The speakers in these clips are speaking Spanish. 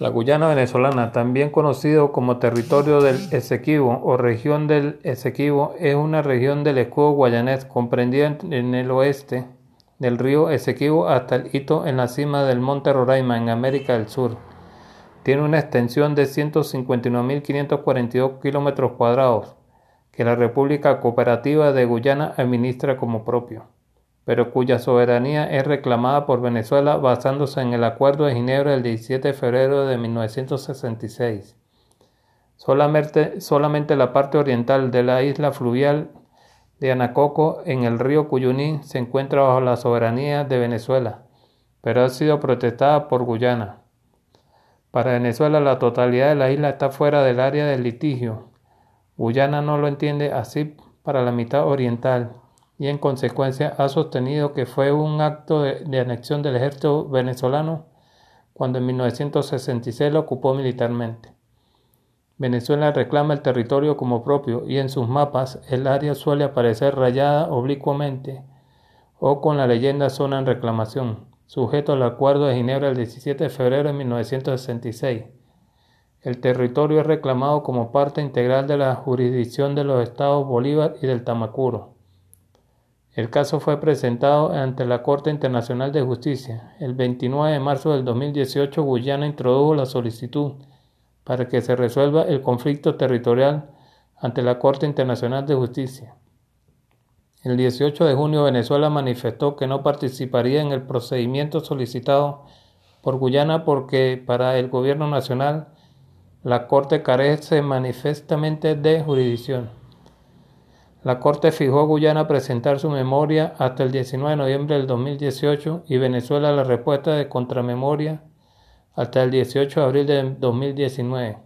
La Guyana venezolana, también conocido como territorio del Esequibo o región del Esequibo, es una región del escudo guayanés comprendida en el oeste del río Esequibo hasta el hito en la cima del monte Roraima en América del Sur. Tiene una extensión de 159.542 kilómetros cuadrados que la República Cooperativa de Guyana administra como propio pero cuya soberanía es reclamada por Venezuela basándose en el Acuerdo de Ginebra del 17 de febrero de 1966. Solamente, la parte oriental de la isla fluvial de Anacoco en el río Cuyuní se encuentra bajo la soberanía de Venezuela, pero ha sido protestada por Guyana. Para Venezuela la totalidad de la isla está fuera del área del litigio. Guyana no lo entiende así para la mitad oriental, y en consecuencia ha sostenido que fue un acto de, anexión del ejército venezolano cuando en 1966 lo ocupó militarmente. Venezuela reclama el territorio como propio y en sus mapas el área suele aparecer rayada oblicuamente o con la leyenda zona en reclamación, sujeto al Acuerdo de Ginebra el 17 de febrero de 1966. El territorio es reclamado como parte integral de la jurisdicción de los estados Bolívar y del Tamacuro. El caso fue presentado ante la Corte Internacional de Justicia. El 29 de marzo del 2018, Guyana introdujo la solicitud para que se resuelva el conflicto territorial ante la Corte Internacional de Justicia. El 18 de junio, Venezuela manifestó que no participaría en el procedimiento solicitado por Guyana porque para el gobierno nacional la Corte carece manifestamente de jurisdicción. La Corte fijó a Guyana presentar su memoria hasta el 19 de noviembre del 2018 y Venezuela la respuesta de contramemoria hasta el 18 de abril del 2019.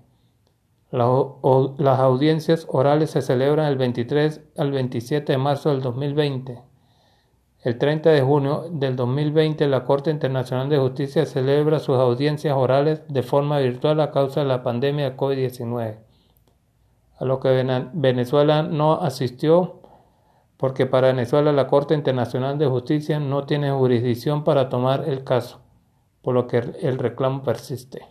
Las audiencias orales se celebran el 23 al 27 de marzo del 2020. El 30 de junio del 2020 la Corte Internacional de Justicia celebra sus audiencias orales de forma virtual a causa de la pandemia de COVID-19 a lo que Venezuela no asistió porque para Venezuela la Corte Internacional de Justicia no tiene jurisdicción para tomar el caso, por lo que el reclamo persiste.